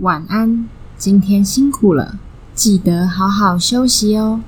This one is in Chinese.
晚安。今天辛苦了记得好好休息哦。